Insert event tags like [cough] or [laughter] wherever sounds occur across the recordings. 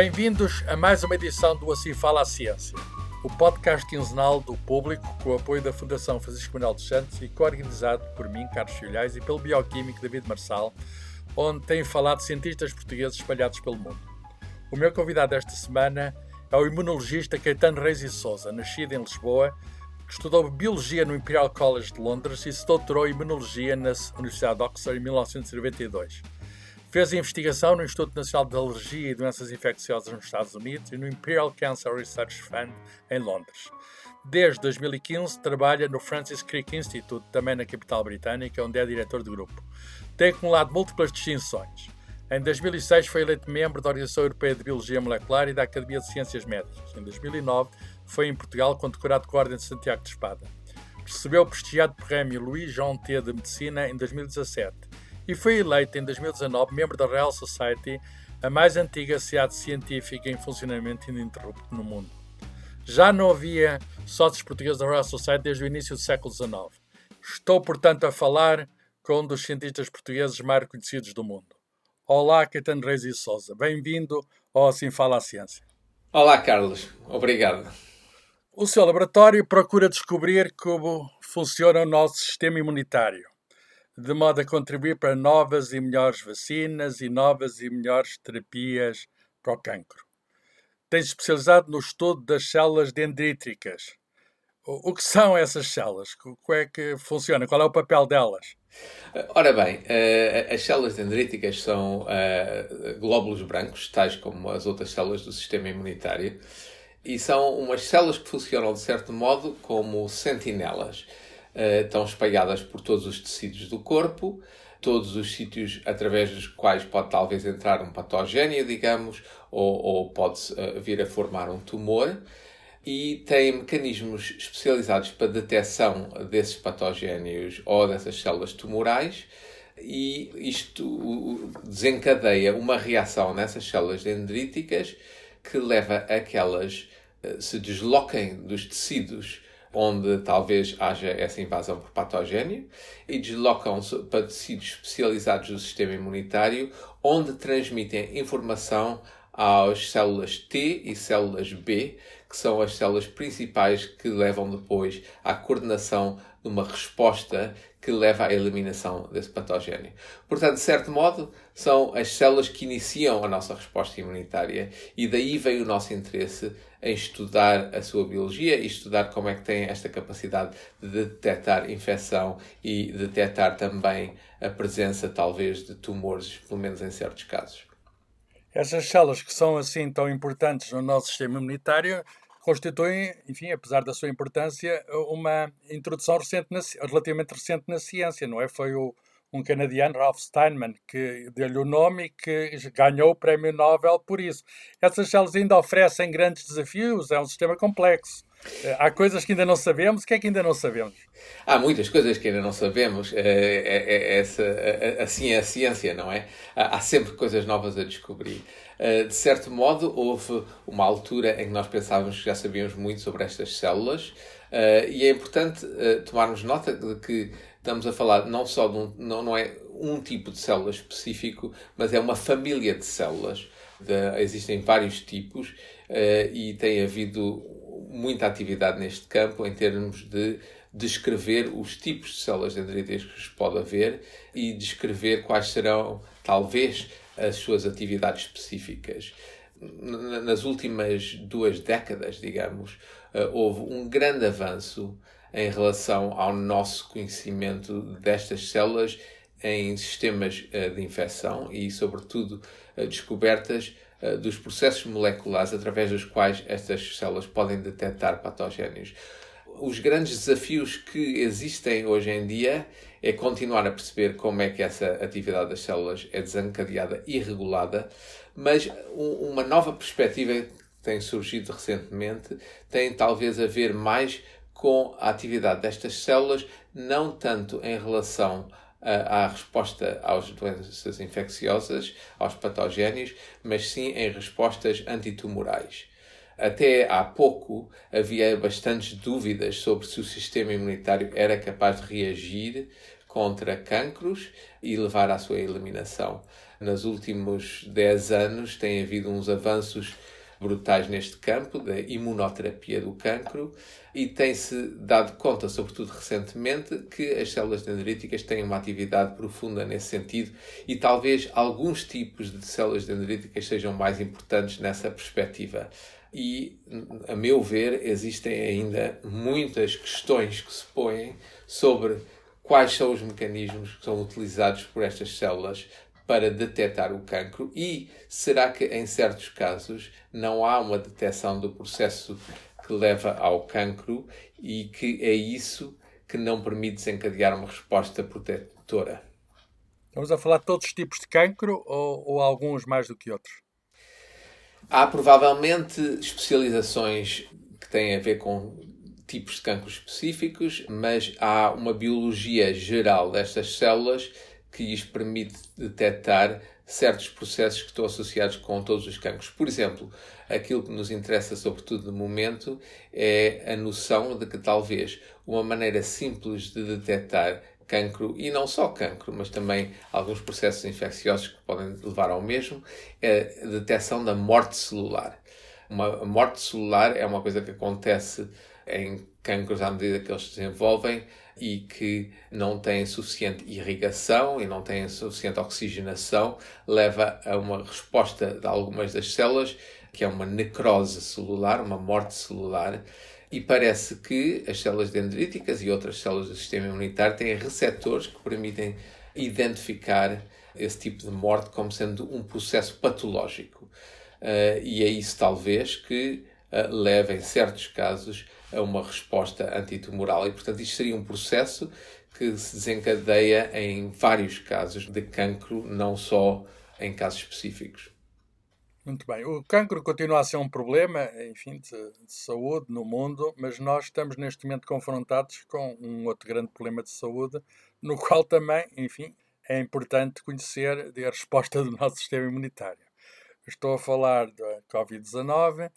Bem-vindos a mais uma edição do Assim Fala a Ciência, o podcast quinzenal do público com o apoio da Fundação Francisco Manuel dos Santos e co-organizado por mim, Carlos Filhais, e pelo bioquímico David Marçal, onde têm falado cientistas portugueses espalhados pelo mundo. O meu convidado esta semana é o imunologista Caetano Reis e Souza, nascido em Lisboa, que estudou Biologia no Imperial College de Londres e se doutorou em Imunologia na Universidade de Oxford em 1992. Fez investigação no Instituto Nacional de Alergia e Doenças Infecciosas nos Estados Unidos e no Imperial Cancer Research Fund em Londres. Desde 2015 trabalha no Francis Crick Institute, também na capital britânica, onde é diretor de grupo. Tem acumulado múltiplas distinções. Em 2006 foi eleito membro da Organização Europeia de Biologia Molecular e da Academia de Ciências Médicas. Em 2009 foi em Portugal condecorado com a Ordem de Santiago de Espada. Recebeu o prestigiado prémio Louis Jean T de Medicina em 2017 e foi eleito em 2019 membro da Royal Society, a mais antiga sociedade científica em funcionamento ininterrupto no mundo. Já não havia sócios portugueses da Royal Society desde o início do século XIX. Estou, portanto, a falar com um dos cientistas portugueses mais reconhecidos do mundo. Olá, Caetano Reis e Souza. Bem-vindo ao Assim Fala a Ciência. Olá, Carlos. Obrigado. O seu laboratório procura descobrir como funciona o nosso sistema imunitário de modo a contribuir para novas e melhores vacinas e novas e melhores terapias para o cancro. Tem-se especializado no estudo das células dendríticas. O, que são essas células? Como é que funciona? Qual é o papel delas? Ora bem, uh, as células dendríticas são uh, glóbulos brancos, tais como as outras células do sistema imunitário, e são umas células que funcionam de certo modo como sentinelas. Uh, estão espalhadas por todos os tecidos do corpo, todos os sítios através dos quais pode talvez entrar um patogénio, digamos, ou, ou pode uh, vir a formar um tumor, e tem mecanismos especializados para detecção desses patogénios ou dessas células tumorais, e isto desencadeia uma reação nessas células dendríticas que leva a que elas uh, se desloquem dos tecidos onde talvez haja essa invasão por patogênio e deslocam-se para tecidos especializados do sistema imunitário, onde transmitem informação às células T e células B, que são as células principais que levam depois à coordenação de uma resposta que leva à eliminação desse patógeno. Portanto, de certo modo, são as células que iniciam a nossa resposta imunitária e daí vem o nosso interesse em estudar a sua biologia e estudar como é que tem esta capacidade de detectar infecção e detectar também a presença, talvez, de tumores, pelo menos em certos casos. Essas células que são assim tão importantes no nosso sistema imunitário constituem, enfim, apesar da sua importância, uma introdução recente na, relativamente recente na ciência, não é? Foi o, um canadiano, Ralph Steinman, que deu-lhe o nome e que ganhou o prémio Nobel por isso. Essas células ainda oferecem grandes desafios, é um sistema complexo. Eh, há coisas que ainda não sabemos. O que é que ainda não sabemos? Há muitas coisas que ainda não sabemos. É, é, é assim é a ciência, não é? Há sempre coisas novas a descobrir. Eh, de certo modo, houve uma altura em que nós pensávamos que já sabíamos muito sobre estas células. E é importante tomarmos nota de que estamos a falar não só de um, não, não é um tipo de célula específico, mas é uma família de células. De, existem vários tipos e tem havido muita atividade neste campo em termos de descrever os tipos de células dendríticas que pode haver e descrever quais serão, talvez, as suas atividades específicas. Nas últimas duas décadas, digamos, uh, houve um grande avanço em relação ao nosso conhecimento destas células em sistemas eh, de infecção e, sobretudo, eh, descobertas eh, dos processos moleculares através dos quais estas células podem detectar patógenos. Os grandes desafios que existem hoje em dia é continuar a perceber como é que essa atividade das células é desencadeada e regulada, mas uma nova perspectiva que tem surgido recentemente tem talvez a ver mais com a atividade destas células, não tanto em relação à resposta às doenças infecciosas, aos patogénios, mas sim em respostas antitumorais. Até há pouco havia bastantes dúvidas sobre se o sistema imunitário era capaz de reagir contra cancros e levar à sua eliminação. Nos últimos 10 anos tem havido uns avanços brutais neste campo da imunoterapia do cancro e tem-se dado conta, sobretudo recentemente, que as células dendríticas têm uma atividade profunda nesse sentido e talvez alguns tipos de células dendríticas sejam mais importantes nessa perspectiva. E, a meu ver, existem ainda muitas questões que se põem sobre quais são os mecanismos que são utilizados por estas células para detectar o cancro e será que em certos casos não há uma detecção do processo que leva ao cancro e que é isso que não permite desencadear uma resposta protetora? Estamos a falar de todos os tipos de cancro ou, ou alguns mais do que outros? Há provavelmente especializações que têm a ver com tipos de cancro específicos, mas há uma biologia geral destas células que lhes permite detectar certos processos que estão associados com todos os cancros. Por exemplo, aquilo que nos interessa sobretudo no momento é a noção de que talvez uma maneira simples de detectar cancro, e não só cancro, mas também alguns processos infecciosos que podem levar ao mesmo, é a detecção da morte celular. Uma morte celular é uma coisa que acontece em cancros à medida que eles se desenvolvem e que não têm suficiente irrigação e não têm suficiente oxigenação, leva a uma resposta de algumas das células, que é uma necrose celular, uma morte celular, e parece que as células dendríticas e outras células do sistema imunitário têm receptores que permitem identificar esse tipo de morte como sendo um processo patológico. Uh, e é isso, talvez, que uh, leva, em certos casos, a uma resposta antitumoral. E, portanto, isto seria um processo que se desencadeia em vários casos de cancro, não só em casos específicos. Muito bem. O cancro continua a ser um problema, enfim, de, de, saúde no mundo, mas nós estamos neste momento confrontados com um outro grande problema de saúde, no [laughs] qual também, enfim, é importante conhecer a resposta do nosso sistema imunitário. Estou a falar da Covid-19 eh,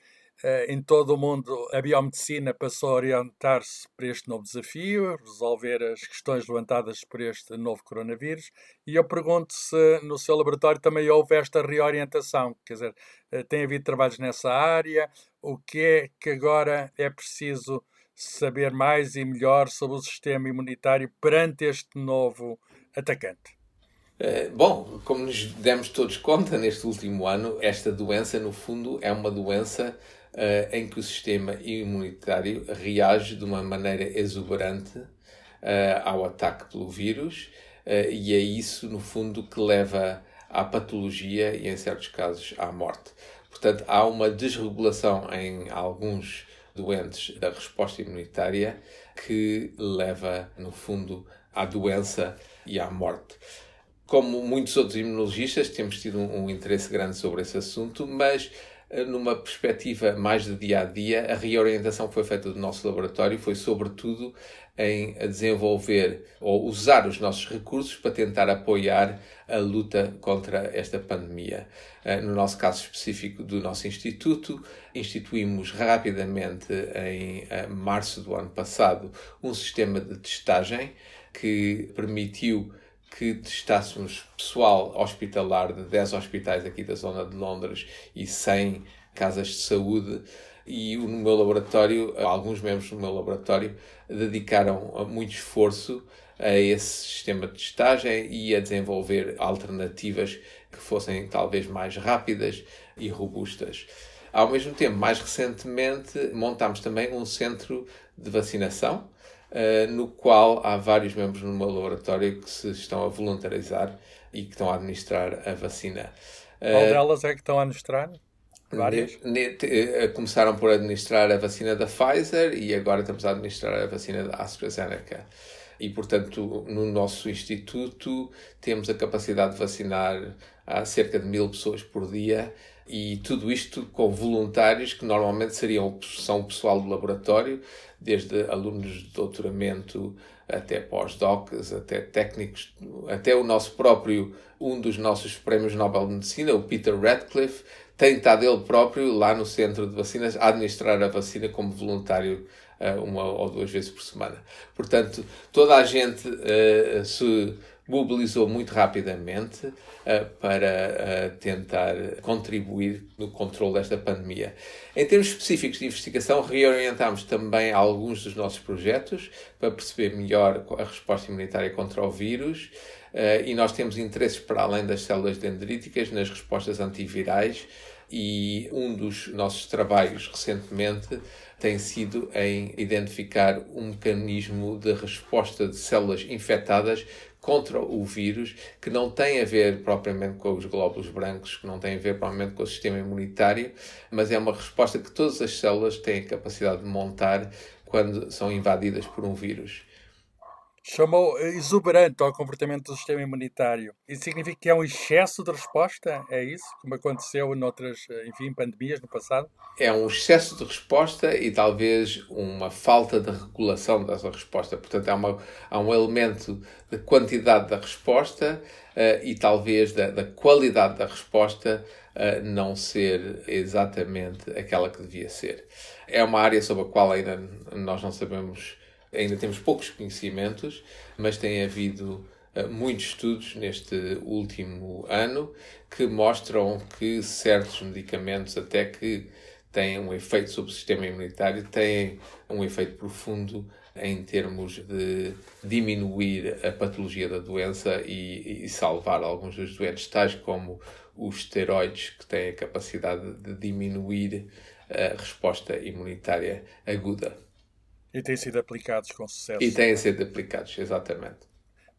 em todo o mundo, a biomedicina passou a orientar-se para este novo desafio, resolver as questões levantadas por este novo coronavírus. E eu pergunto se no seu laboratório também houve esta reorientação, quer dizer, eh, tem havido trabalhos nessa área, o que é que agora é preciso saber mais e melhor sobre o sistema imunitário perante este novo atacante? Eh, bom, como nos demos todos conta neste último ano, esta doença, no fundo, é uma doença uh, em que o sistema imunitário reage de uma maneira exuberante uh, ao ataque pelo vírus, uh, e é isso, no fundo, que leva à patologia e, em certos casos, à morte. Portanto, há uma desregulação em alguns doentes da resposta imunitária que leva, no fundo, à doença e à morte. Como muitos outros imunologistas, temos tido um, um interesse grande sobre esse assunto, mas numa perspectiva mais de dia a dia, a reorientação que foi feita do nosso laboratório foi, sobretudo, em desenvolver ou usar os nossos recursos para tentar apoiar a luta contra esta pandemia. Eh, no nosso caso específico do nosso instituto, instituímos rapidamente, em eh, março do ano passado, um sistema de testagem que permitiu que testássemos pessoal hospitalar de 10 hospitais aqui da zona de Londres e 100 casas de saúde e no meu laboratório, alguns membros do meu laboratório dedicaram muito esforço a esse sistema de testagem e a desenvolver alternativas que fossem talvez mais rápidas e robustas. Ao mesmo tempo, mais recentemente, montámos também um centro de vacinação uh, no qual há vários membros no meu laboratório que se estão a voluntarizar e que estão a administrar a vacina. Qual uh, delas é que estão a administrar? Várias? Eh, começaram por administrar a vacina da Pfizer e agora estamos a administrar a vacina da AstraZeneca. E, portanto, no nosso instituto temos a capacidade de vacinar a cerca de mil pessoas por dia e tudo isto com voluntários que normalmente seriam são o pessoal do laboratório, desde alunos de doutoramento até pós-docs, até técnicos, até o nosso próprio, um dos nossos prémios Nobel de Medicina, o Peter Radcliffe, tem estado ele próprio lá no centro de vacinas a administrar a vacina como voluntário uma ou duas vezes por semana. Portanto, toda a gente se mobilizou muito rapidamente uh, para uh, tentar contribuir no controle desta pandemia. Em termos específicos de investigação, reorientámos também alguns dos nossos projetos para perceber melhor a resposta imunitária contra o vírus. Uh, e nós temos interesses para além das células dendríticas nas respostas antivirais e um dos nossos trabalhos recentemente tem sido em identificar um mecanismo de resposta de células infectadas contra o vírus, que não tem a ver propriamente com os glóbulos brancos, que não tem a ver propriamente com o sistema imunitário, mas é uma resposta que todas as células têm a capacidade de montar quando são invadidas por um vírus chamou exuberante ao comportamento do sistema imunitário. Isso significa que é um excesso de resposta? É isso? Como aconteceu noutras, enfim, pandemias no passado? É um excesso de resposta e talvez uma falta de regulação dessa resposta. Portanto, há, uma, há um elemento de quantidade da resposta uh, e talvez da, da, qualidade da resposta uh, não ser exatamente aquela que devia ser. É uma área sobre a qual ainda nós não sabemos ainda temos poucos conhecimentos, mas tem havido uh, muitos estudos neste último ano que mostram que certos medicamentos, até que têm um efeito sobre o sistema imunitário, têm um efeito profundo em termos de diminuir a patologia da doença e, e salvar alguns dos doentes, tais como os esteroides, que têm a capacidade de diminuir a resposta imunitária aguda. E têm sido aplicados com sucesso. E têm sido aplicados, exatamente.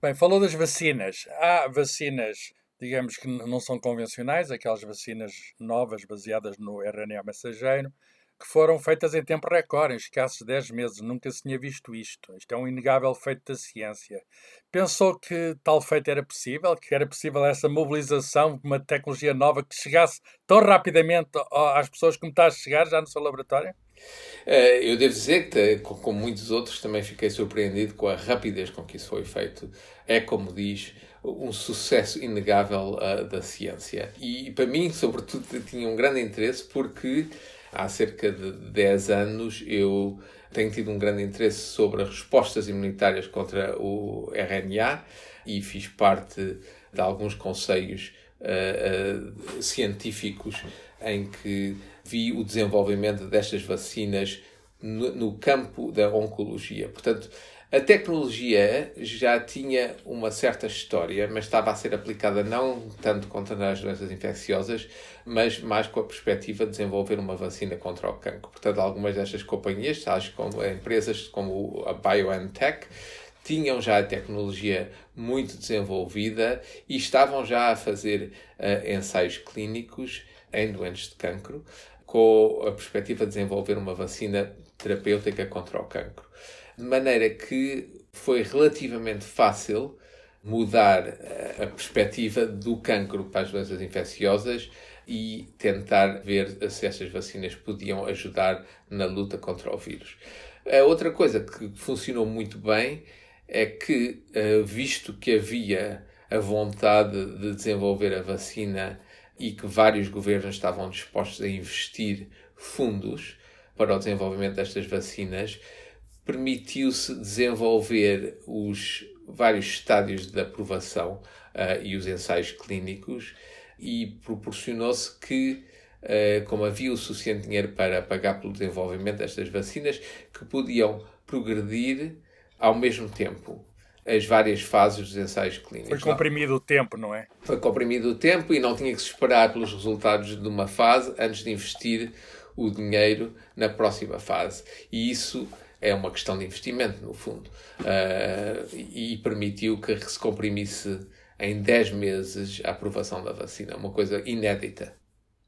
Bem, falou das vacinas. Há vacinas, digamos que não são convencionais, aquelas vacinas novas baseadas no RNA mensageiro, que foram feitas em tempo recorde, em escassos 10 meses. Nunca se tinha visto isto. Isto é um inegável feito da ciência. Pensou que tal feito era possível? Que era possível essa mobilização de uma tecnologia nova que chegasse tão rapidamente às pessoas como está a chegar já no seu laboratório? Eh, eu devo dizer que, como muitos outros, também fiquei surpreendido com a rapidez com que isso foi feito. É, como diz, um sucesso inegável uh, da ciência. E para mim, sobretudo, tinha um grande interesse porque há cerca de 10 anos eu tenho tido um grande interesse sobre as respostas imunitárias contra o RNA e fiz parte de alguns conselhos uh, uh, científicos em que vi o desenvolvimento destas vacinas no, no campo da oncologia. Portanto, a tecnologia já tinha uma certa história, mas estava a ser aplicada não tanto contra as doenças infecciosas, mas mais com a perspectiva de desenvolver uma vacina contra o cancro. Portanto, algumas destas companhias, tais como empresas como a BioNTech, tinham já a tecnologia muito desenvolvida e estavam já a fazer uh, ensaios clínicos em doentes de cancro, com a perspectiva de desenvolver uma vacina terapêutica contra o cancro. De maneira que foi relativamente fácil mudar eh, a perspectiva do cancro para as doenças infecciosas e tentar ver se estas vacinas podiam ajudar na luta contra o vírus. A outra coisa que funcionou muito bem é que, eh, visto que havia a vontade de desenvolver a vacina e que vários governos estavam dispostos a investir fundos para o desenvolvimento destas vacinas, permitiu-se desenvolver os vários estádios de aprovação uh, e os ensaios clínicos e proporcionou-se que, uh, como havia o suficiente dinheiro para pagar pelo desenvolvimento destas vacinas, que podiam progredir ao mesmo tempo as várias fases dos ensaios clínicos. Foi comprimido o tempo, não é? Foi comprimido o tempo e não tinha que se esperar pelos resultados de uma fase antes de investir o dinheiro na próxima fase. E isso é uma questão de investimento, no fundo. Uh, e permitiu que se comprimisse em 10 meses a aprovação da vacina, uma coisa inédita.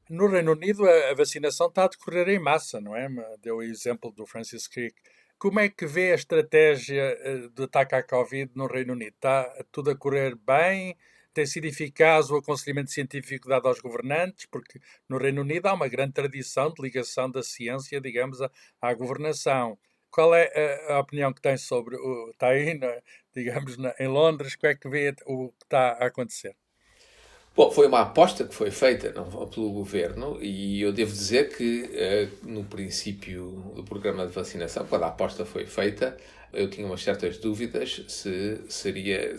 No Reino Unido, a vacinação está a decorrer em massa, não é? Deu o exemplo do Francis Crick. Como é que vê a estratégia eh, do ataque à Covid no Reino Unido? Está tudo a correr bem? Tem sido eficaz o aconselhamento científico dado aos governantes? Porque no Reino Unido há uma grande tradição de ligação da ciência, digamos, à, à governação. Qual é a, a, opinião que tem sobre o. Está aí, digamos, na, em Londres, como é que vê o que está a acontecer? Bom, foi uma aposta que foi feita não, pelo governo e eu devo dizer que uh, no princípio do programa de vacinação, quando a aposta foi feita, eu tinha umas certas dúvidas se seria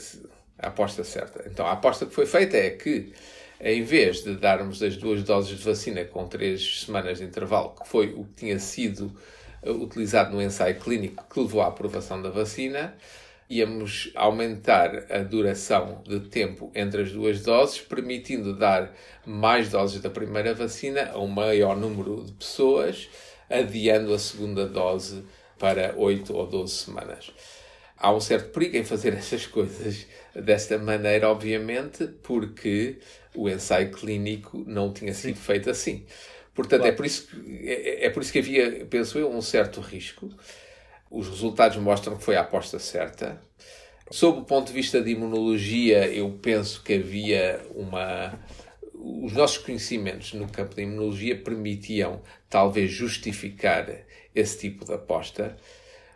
a aposta certa. Então a aposta que foi feita é que em vez de darmos as duas doses de vacina com três semanas de intervalo, que foi o que tinha sido uh, utilizado no ensaio clínico que levou à aprovação da vacina, íamos aumentar a duração de tempo entre as duas doses, permitindo dar mais doses da primeira vacina a um maior número de pessoas, adiando a segunda dose para 8 ou 12 semanas. Há um certo perigo em fazer [laughs] essas coisas desta maneira, obviamente, porque o ensaio clínico não tinha sido Sim. feito assim. Portanto, é claro. é, por isso que, é, é por isso que havia, penso eu, um certo risco. Os resultados mostram que foi a aposta certa. Sob o ponto de vista de imunologia, eu penso que havia uma. Os nossos conhecimentos no campo da imunologia permitiam talvez justificar esse tipo de aposta,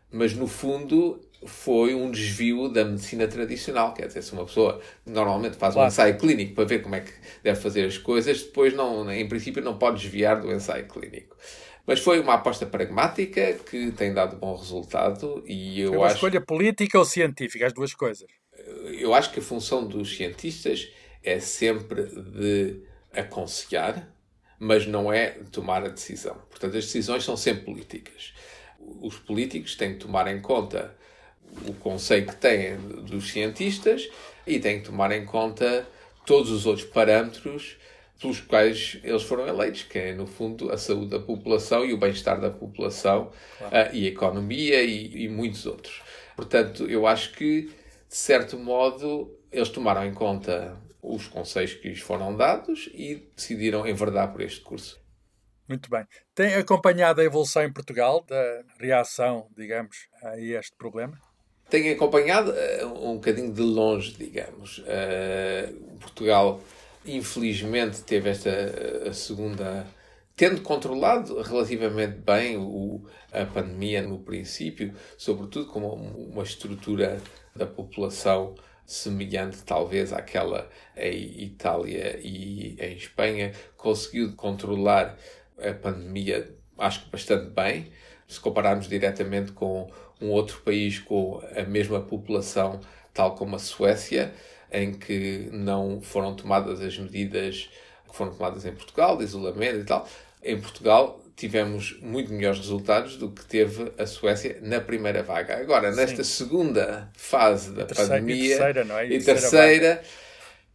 mas no fundo foi um desvio da medicina tradicional. Quer dizer, se uma pessoa normalmente faz claro. um ensaio clínico para ver como é que deve fazer as coisas, depois, não, em princípio, não pode desviar do ensaio clínico. Mas foi uma aposta pragmática que tem dado bom resultado e eu é uma acho... escolha política ou científica, as duas coisas? Eu acho que a função dos cientistas é sempre de aconselhar, mas não é tomar a decisão. Portanto, as decisões são sempre políticas. Os políticos têm que tomar em conta o conceito que têm dos cientistas e têm que tomar em conta todos os outros parâmetros pelos quais eles foram eleitos, que é, no fundo, a saúde da população e o bem-estar da população claro. uh, e a economia e, e, muitos outros. Portanto, eu acho que, de certo modo, eles tomaram em conta os conselhos que lhes foram dados e decidiram enverdar por este curso. Muito bem. Tem acompanhado a evolução em Portugal da reação, digamos, a este problema? Tenho acompanhado uh, um bocadinho de longe, digamos. Uh, Portugal infelizmente teve esta a segunda tendo controlado relativamente bem o, a pandemia no princípio, sobretudo com uma estrutura da população semelhante talvez àquela em Itália e em Espanha, conseguiu controlar a pandemia, acho que bastante bem. Se compararmos diretamente com um outro país com a mesma população, tal como a Suécia, em que não foram tomadas as medidas que foram tomadas em Portugal, de isolamento e tal. Em Portugal tivemos muito melhores resultados do que teve a Suécia na primeira vaga. Agora, nesta Sim. segunda fase da terceira, pandemia e terceira, não é? e, e terceira, terceira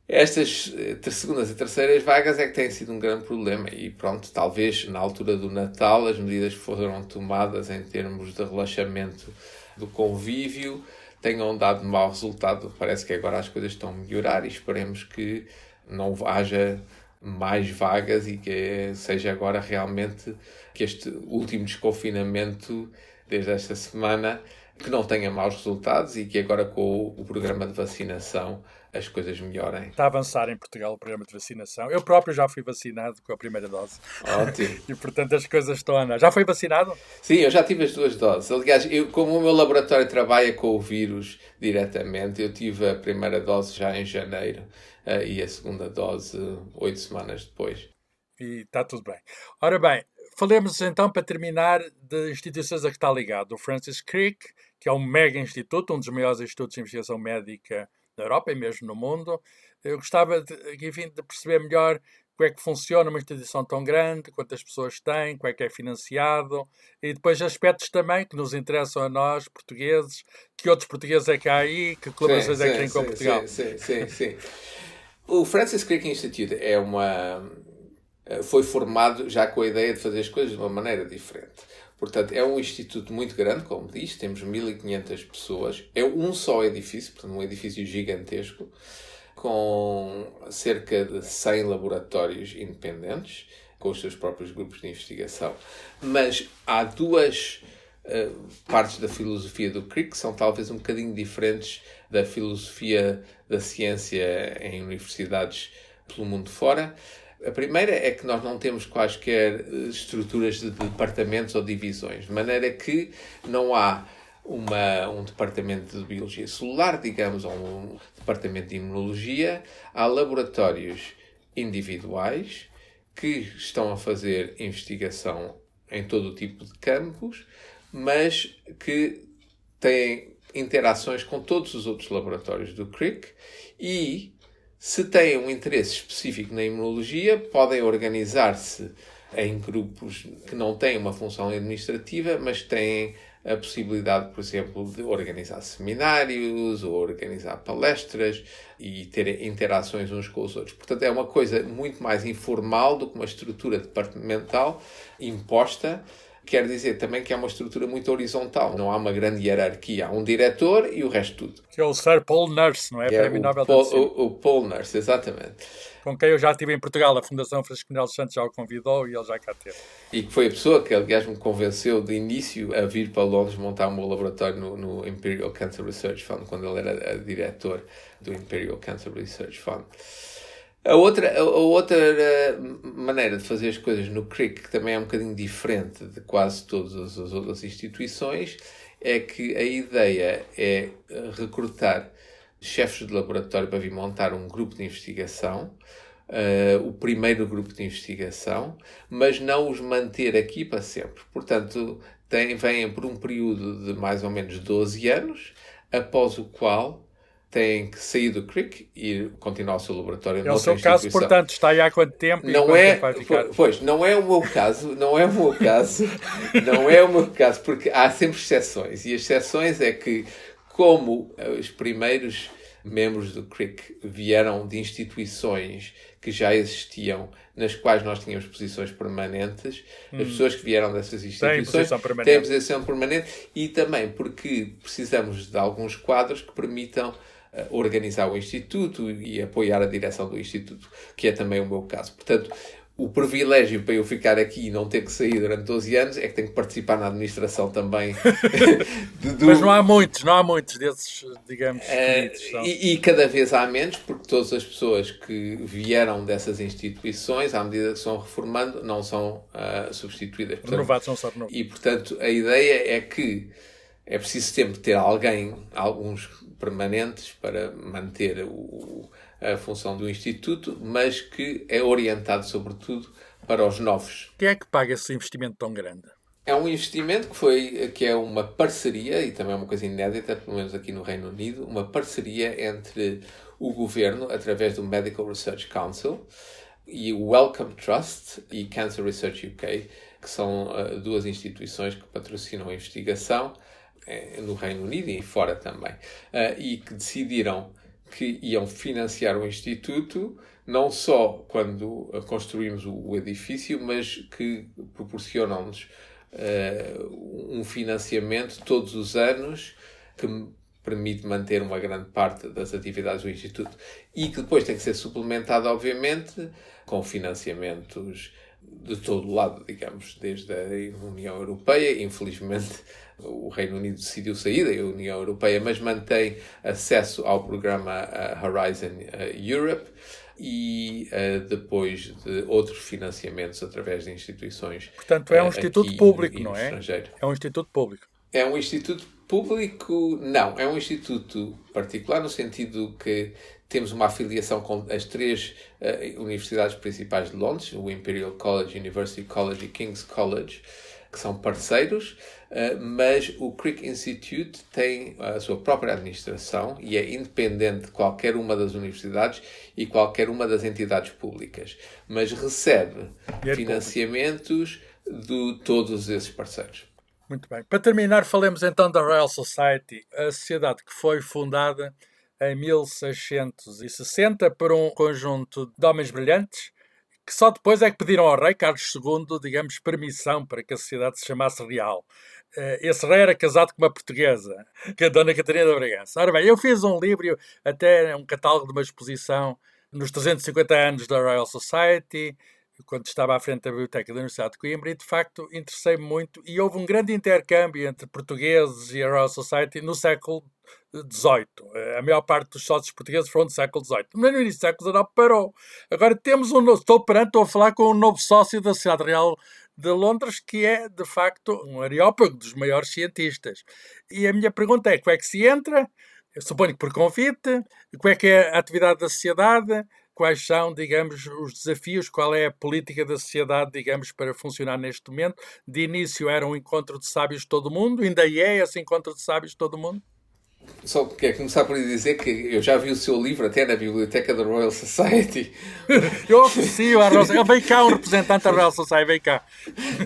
estas eh, segundas e terceiras vagas é que têm sido um grande problema e pronto, talvez na altura do Natal as medidas foram tomadas em termos de relaxamento do convívio tenham dado mau resultado. Parece que agora as coisas estão a melhorar e esperemos que não haja mais vagas e que seja agora realmente que este último desconfinamento desde esta semana que não tenha maus resultados e que agora com o programa de vacinação as coisas melhorem. Está a avançar em Portugal o programa de vacinação. Eu próprio já fui vacinado com a primeira dose. Ótimo. [laughs] e portanto as coisas estão a andar. Já foi vacinado? Sim, eu já tive as duas doses. Aliás, eu, como o meu laboratório trabalha com o vírus diretamente, eu tive a primeira dose já em janeiro uh, e a segunda dose oito semanas depois. E está tudo bem. Ora bem, falemos então para terminar de instituições a que está ligado. O Francis Crick, que é um mega instituto, um dos maiores institutos de investigação médica na Europa e mesmo no mundo. Eu gostava de, enfim, de perceber melhor como é que funciona uma instituição tão grande, quantas pessoas tem, como é que é financiado, e depois aspectos também que nos interessam a nós, portugueses, que outros portugueses é que há aí, que colaborações é que têm com sim, Portugal. Sim, sim, sim. o Francis Crick Institute é uma... foi formado já com a ideia de fazer as coisas de uma maneira diferente. Portanto, é um instituto muito grande, como diz, temos 1500 pessoas. É um só edifício, portanto, um edifício gigantesco, com cerca de 100 laboratórios independentes, com os seus próprios grupos de investigação. Mas há duas uh, partes da filosofia do CRIC que são talvez um bocadinho diferentes da filosofia da ciência em universidades pelo mundo fora. A primeira é que nós não temos quaisquer eh, estruturas de departamentos ou divisões, de maneira que não há uma, um departamento de biologia celular, digamos, ou um departamento de imunologia. Há laboratórios individuais que estão a fazer investigação em todo o tipo de campos, mas que têm interações com todos os outros laboratórios do CRIC e, se têm um interesse específico na imunologia, podem organizar-se em grupos que não têm uma função administrativa, mas têm a possibilidade, por exemplo, de organizar seminários ou organizar palestras e ter interações uns com os outros. Portanto, é uma coisa muito mais informal do que uma estrutura departamental imposta quer dizer também que é uma estrutura muito horizontal. Não há uma grande hierarquia. Há um diretor e o resto tudo. Que é o Sir Paul Nurse, não é? é Nobel Paul, o, o Paul Nurse, exatamente. Com quem eu já estive em Portugal. A Fundação Francisco Manuel Santos já o convidou e ele já cá teve. E que foi a pessoa que, aliás, me convenceu de início a vir para Londres montar um laboratório no, no Imperial Cancer Research Fund, quando ele era diretor do Imperial Cancer Research Fund. A outra, a outra eh, maneira de fazer as coisas no CRIC, que também é um bocadinho diferente de quase todas as outras instituições, é que a ideia é eh, recrutar chefes de laboratório para vir montar um grupo de investigação, uh, o primeiro grupo de investigação, mas não os manter aqui para sempre. Portanto, tem, vêm por um período de mais ou menos 12 anos, após o qual tem que sair do CRIC e continuar o seu laboratório É o seu caso, portanto, está aí há quanto tempo? Não é, pois, não é o meu caso, não é o meu caso, [laughs] não é o meu caso, porque há sempre exceções, e as exceções é que, como os primeiros membros do CRIC vieram de instituições que já existiam, nas quais nós tínhamos posições permanentes, hum. as pessoas que vieram dessas instituições têm posição, têm posição permanente e também porque precisamos de alguns quadros que permitam organizar o Instituto e apoiar a direção do Instituto, que é também o meu caso. Portanto, o privilégio para eu ficar aqui e não ter que sair durante 12 anos é que tenho que participar na administração também. [laughs] do... Mas não há muitos, não há muitos desses, digamos, uh, e, e, cada vez há menos, porque todas as pessoas que vieram dessas instituições, à medida que se vão reformando, não são uh, substituídas. Portanto, Renovados não são renovados. E, portanto, a ideia é que é preciso sempre ter alguém, alguns permanentes para manter o, a função do Instituto, mas que é orientado sobretudo para os novos. Quem é que paga esse investimento tão grande? É um investimento que, foi, que é uma parceria, e também é uma coisa inédita, pelo menos aqui no Reino Unido, uma parceria entre o governo, através do Medical Research Council, e o Wellcome Trust e Cancer Research UK, que são uh, duas instituições que patrocinam a investigação no Reino Unido e fora também, uh, e que decidiram que iam financiar o Instituto, não só quando construímos o, edifício, mas que proporcionam-nos um financiamento todos os anos que permite manter uma grande parte das atividades do Instituto. E que depois tem que ser suplementado, obviamente, com financiamentos de todo o lado, digamos, desde a União Europeia, infelizmente o Reino Unido decidiu sair da União Europeia, mas mantém acesso ao programa uh, Horizon uh, Europe e uh, depois de outros financiamentos através de instituições. Portanto, é um instituto público, não é? É um instituto público. É um instituto público, não, é um instituto particular no sentido que temos uma afiliação com as três uh, universidades principais de Londres, o Imperial College, University College e King's College, que são parceiros, uh, mas o Crick Institute tem a sua própria administração e é independente de qualquer uma das universidades e qualquer uma das entidades públicas, mas recebe financiamentos de todos esses parceiros. Muito bem. Para terminar, falemos então da Royal Society, a sociedade que foi fundada em 1660 por um conjunto de homens brilhantes que só depois é que pediram ao rei Carlos II, digamos, permissão para que a sociedade se chamasse real. Eh, esse rei era casado com uma portuguesa, que é a Dona Catarina da Bragança. Ora bem, eu fiz um livro, até um catálogo de uma exposição nos 350 anos da Royal Society, quando estava à frente da Biblioteca da Universidade de Coimbra, e de facto interessei-me muito. E houve um grande intercâmbio entre portugueses e a Royal Society no século XVIII. A maior parte dos sócios portugueses foram do século XVIII. Mas no início do século XIX parou. Agora temos um novo, estou perante, estou a falar com um novo sócio da Sociedade Real de Londres, que é de facto um areópago dos maiores cientistas. E a minha pergunta é: como é que se entra? Eu suponho que por convite, como é que é a atividade da sociedade, quais são, digamos, os desafios, qual é a política da sociedade, digamos, para funcionar neste momento. De início era um encontro de sábios de todo mundo, ainda é esse encontro de sábios de todo mundo? Só quero começar por dizer que eu já vi o seu livro até na biblioteca da Royal Society. [laughs] eu ofereci-o à Royal Society. Vem cá um representante da Royal Society, vem cá.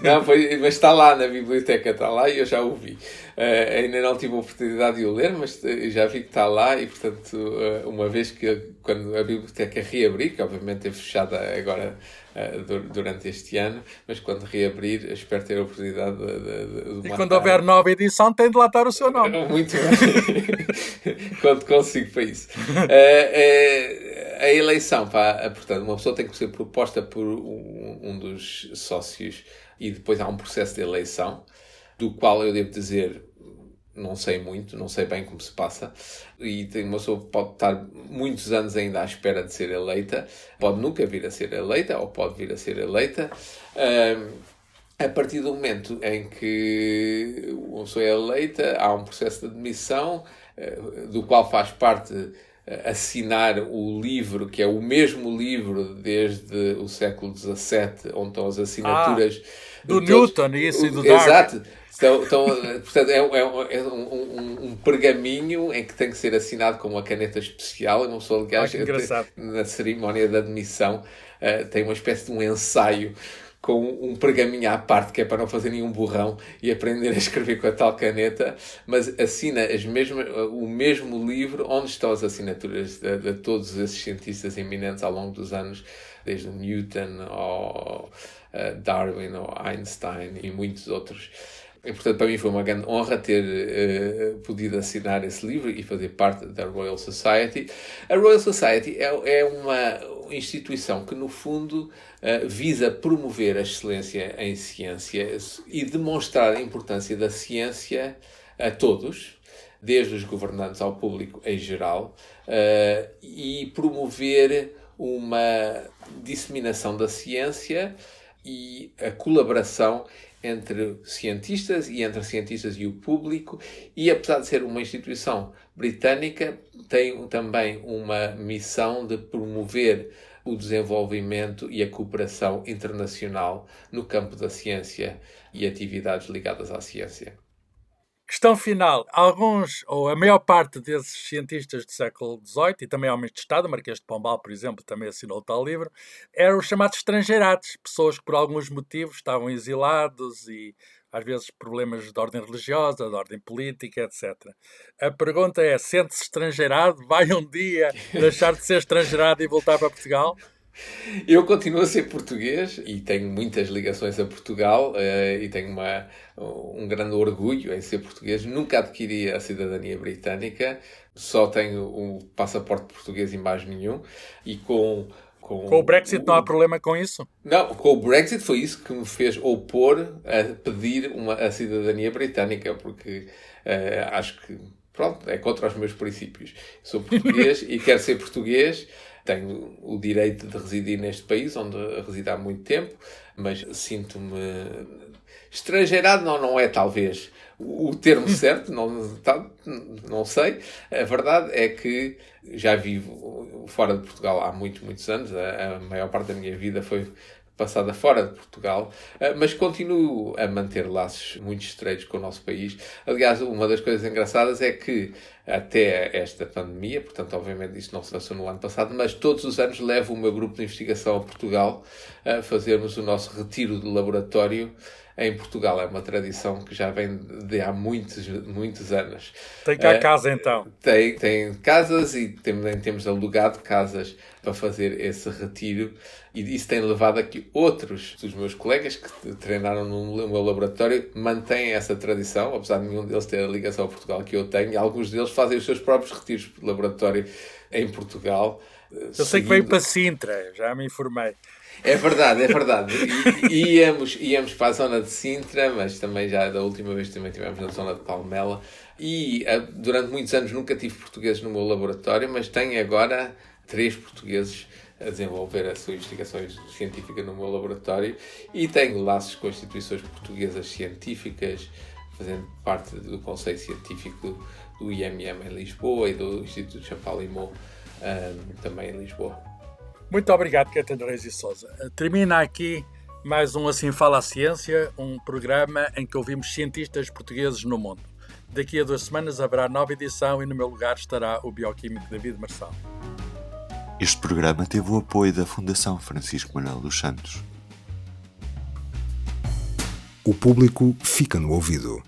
Não, foi, mas está lá na biblioteca, está lá e eu já o vi. Uh, ainda não tive a oportunidade de o ler, mas eh, já vi que está lá e, portanto, uh, uma vez que quando a biblioteca reabrir, que obviamente é fechada agora uh, durante este ano, mas quando reabrir, espero ter a oportunidade de, de, de E quando houver nova edição, tem de lá estar o seu nome. [laughs] Muito bem. [laughs] quando consigo para isso. a eleição, pá, portanto, uma pessoa tem que ser proposta por um, um dos sócios e depois há um processo de eleição, do qual eu devo dizer não sei muito, não sei bem como se passa, e tem uma pessoa pode estar muitos anos ainda à espera de ser eleita, pode nunca vir a ser eleita, ou pode vir a ser eleita. a partir do momento em que uma pessoa é eleita, há um processo de admissão, eh, do qual faz parte eh, assinar o livro, que é o mesmo livro desde o século XVII, onde estão as assinaturas. Ah, do Newton, isso, e do Darwin. Exato então, então portanto, é, é, é um, um, um, pergaminho em que tem que ser assinado com uma caneta especial. Eu não sou, aliás, na cerimónia de admissão, uh, tem uma espécie de um ensaio com um pergaminho à parte, que é para não fazer nenhum burrão e aprender a escrever com a tal caneta, mas assina as mesmas, o mesmo livro onde estão as assinaturas de, de todos esses cientistas eminentes ao longo dos anos, desde Newton ao uh, Darwin ou Einstein e muitos outros. E, portanto, para mim foi uma grande honra ter uh, podido assinar esse livro e fazer parte da Royal Society. A Royal Society é, é uma instituição que, no fundo, uh, visa promover a excelência em ciência e demonstrar a importância da ciência a todos, desde os governantes ao público em geral, uh, e promover uma disseminação da ciência e a colaboração entre cientistas e entre cientistas e o público, e apesar de ser uma instituição britânica, tem também uma missão de promover o desenvolvimento e a cooperação internacional no campo da ciência e atividades ligadas à ciência. Questão final. Alguns, ou a maior parte desses cientistas do século XVIII, e também homens de Estado, Marquês de Pombal, por exemplo, também assinou tal livro, eram os chamados estrangeirados, pessoas que por alguns motivos estavam exilados e às vezes problemas de ordem religiosa, de ordem política, etc. A pergunta é: sente-se estrangeirado? Vai um dia [laughs] deixar de ser estrangeirado e voltar para Portugal? Eu continuo a ser português e tenho muitas ligações a Portugal uh, e tenho uma, um grande orgulho em ser português. Nunca adquiri a cidadania britânica, só tenho o um passaporte português e mais nenhum. E com com, com, o Brexit não há problema com isso? Não, com o Brexit foi isso que me fez opor a pedir uma, a cidadania britânica, porque uh, acho que, pronto, é contra os meus princípios. Sou [laughs] português e quero ser português tenho o direito de residir neste país, onde resido há muito tempo, mas sinto-me estrangeirado, não, não é talvez o termo [laughs] certo, não, tá, não sei. A verdade é que já vivo fora de Portugal há muitos, muitos anos. A, a maior parte da minha vida foi passada fora de Portugal, eh, mas continuo a manter laços muito estreitos com o nosso país. Aliás, uma das coisas engraçadas é que até esta pandemia, portanto, obviamente isso não se passou no ano passado, mas todos os anos levo o meu grupo de investigação a Portugal a fazermos o nosso retiro de laboratório em Portugal. É uma tradição que já vem de há muitos, muitos anos. Tem cá uh, casa então? Tem, tem casas e também temos alugado casas para fazer esse retiro e isso tem levado a que outros dos meus colegas que treinaram no meu laboratório mantêm essa tradição, apesar de nenhum deles ter a ligação a Portugal que eu tenho, e alguns deles fazem os seus próprios retiros de laboratório em Portugal. Eu sei seguindo... que veio para Sintra, já me informei. É verdade, é verdade. E, íamos, íamos para a zona de Sintra, mas também já da última vez também estivemos na zona de Palmela. E uh, durante muitos anos nunca tive portugueses no meu laboratório, mas tenho agora três portugueses a desenvolver a sua investigação científica no meu laboratório e tenho laços com instituições portuguesas científicas, fazendo parte do Conselho Científico do IMM em Lisboa e do Instituto Champalimau um, também em Lisboa. Muito obrigado, Caetano Reis e Souza. Termina aqui mais um Assim Fala a Ciência, um programa em que ouvimos cientistas portugueses no mundo. Daqui a duas semanas haverá nova edição e no meu lugar estará o bioquímico David Marçal. Este programa teve o apoio da Fundação Francisco Manuel dos Santos. O público fica no ouvido.